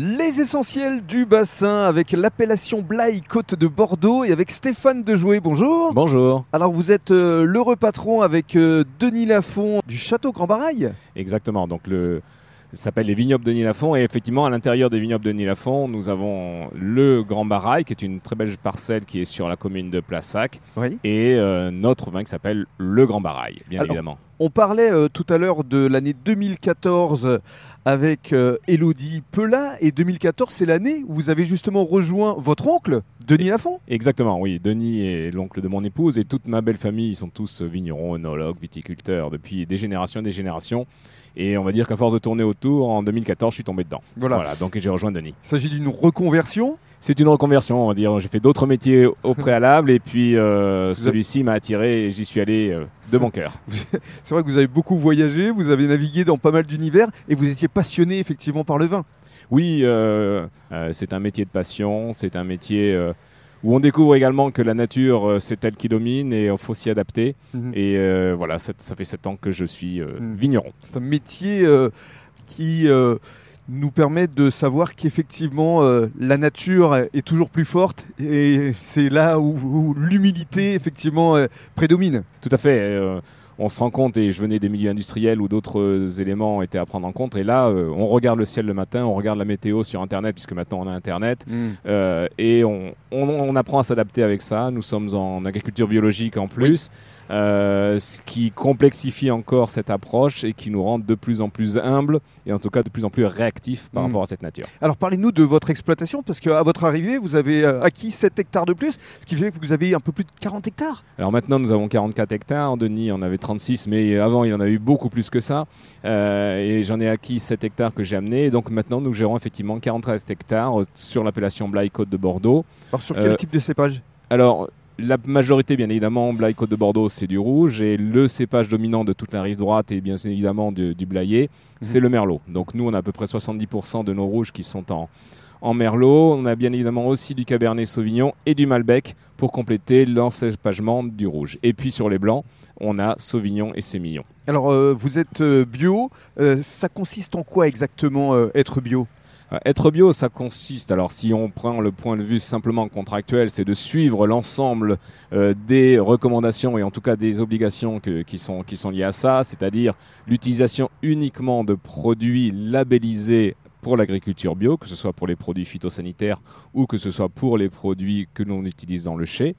Les essentiels du bassin avec l'appellation Blaye Côte de Bordeaux et avec Stéphane Dejoué. Bonjour. Bonjour. Alors vous êtes euh, l'heureux patron avec euh, Denis Lafont du château Grand Barail. Exactement. Donc le ça s'appelle les vignobles de Nilafon et effectivement à l'intérieur des vignobles de Nilafon, nous avons le Grand Barail qui est une très belle parcelle qui est sur la commune de Plassac Oui. et euh, notre vin qui s'appelle le Grand Barail, bien Alors, évidemment. On parlait euh, tout à l'heure de l'année 2014 avec euh, Elodie Pelat et 2014 c'est l'année où vous avez justement rejoint votre oncle Denis Lafont. Exactement, oui. Denis est l'oncle de mon épouse et toute ma belle famille, ils sont tous vignerons, œnologues, viticulteurs depuis des générations et des générations. Et on va dire qu'à force de tourner autour, en 2014, je suis tombé dedans. Voilà. donc j'ai rejoint Denis. Il s'agit d'une reconversion. C'est une reconversion, on va dire. J'ai fait d'autres métiers au préalable et puis euh, celui-ci m'a attiré et j'y suis allé euh, de mon cœur. C'est vrai que vous avez beaucoup voyagé, vous avez navigué dans pas mal d'univers et vous étiez passionné effectivement par le vin. Oui, euh, c'est un métier de passion, c'est un métier où on découvre également que la nature, c'est elle qui domine et il faut s'y adapter. Mhm. Et voilà, ça, ça fait sept ans que je suis Mhm. vigneron. C'est un métier qui nous permet de savoir qu'effectivement euh, la nature est toujours plus forte et c'est là où, où l'humilité effectivement euh, prédomine. Tout à fait. euh, on se rend compte, et je venais des milieux industriels où d'autres éléments étaient à prendre en compte. Et là, on regarde le ciel le matin, on regarde la météo sur Internet, puisque maintenant on a Internet. Euh, et on, on- on apprend à s'adapter avec ça. Nous sommes en agriculture biologique en plus, euh, ce qui complexifie encore cette approche et qui nous rend de plus en plus humbles et en tout cas de plus en plus réactifs par Mm. rapport à cette nature. Alors parlez-nous de votre exploitation parce qu'à votre arrivée vous avez euh, acquis 7 hectares de plus, ce qui fait que vous avez un peu plus de 40 hectares. Alors maintenant, nous avons 44 hectares. Denis en avait 36, mais avant, il en a eu beaucoup plus que ça. Euh, et j'en ai acquis 7 hectares que j'ai amenés. Et donc maintenant, nous gérons effectivement 43 hectares sur l'appellation Blaye Côte de Bordeaux. Alors sur quel Euh, type de cépage? Alors, la majorité, bien évidemment, Blaye Côte de Bordeaux, c'est du rouge. Et le cépage dominant de toute la rive droite et bien évidemment du, du Blayais, c'est le Merlot. Donc nous, on a à peu près 70% de nos rouges qui sont en, en Merlot. On a bien évidemment aussi du Cabernet Sauvignon et du Malbec pour compléter l'encépagement du rouge. Et puis sur les blancs, on a Sauvignon et Sémillon. Alors euh, vous êtes euh, bio, euh, ça consiste en quoi exactement euh, être bio? Être bio, ça consiste, alors si on prend le point de vue simplement contractuel, c'est de suivre l'ensemble euh, des recommandations et en tout cas des obligations que- qui, sont, qui sont liées à ça, c'est-à-dire l'utilisation uniquement de produits labellisés pour l'agriculture bio, que ce soit pour les produits phytosanitaires ou que ce soit pour les produits que l'on utilise dans le chai.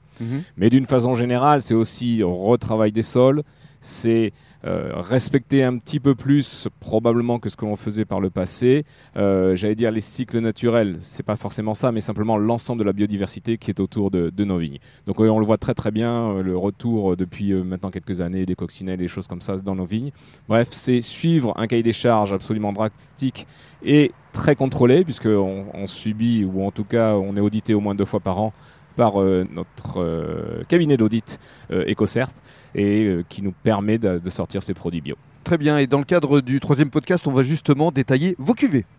Mais d'une façon générale, c'est aussi retravail des sols, c'est euh, respecter un petit peu plus probablement que ce que l'on faisait par le passé. Euh, J'allais dire les cycles naturels, c'est pas forcément ça, mais simplement l'ensemble de la biodiversité qui est autour de, nos vignes. Donc euh, on le voit très très bien, le retour depuis maintenant quelques années des coccinelles, des choses comme ça dans nos vignes. Bref, c'est suivre un cahier des charges absolument drastique et très contrôlé, puisqu'on on subit, ou en tout cas on est audité au moins deux fois par an par euh, notre euh, cabinet d'audit EcoCert et euh, qui nous permet de, de sortir ces produits bio. Très bien, et dans le cadre du troisième podcast, on va justement détailler vos cuvées.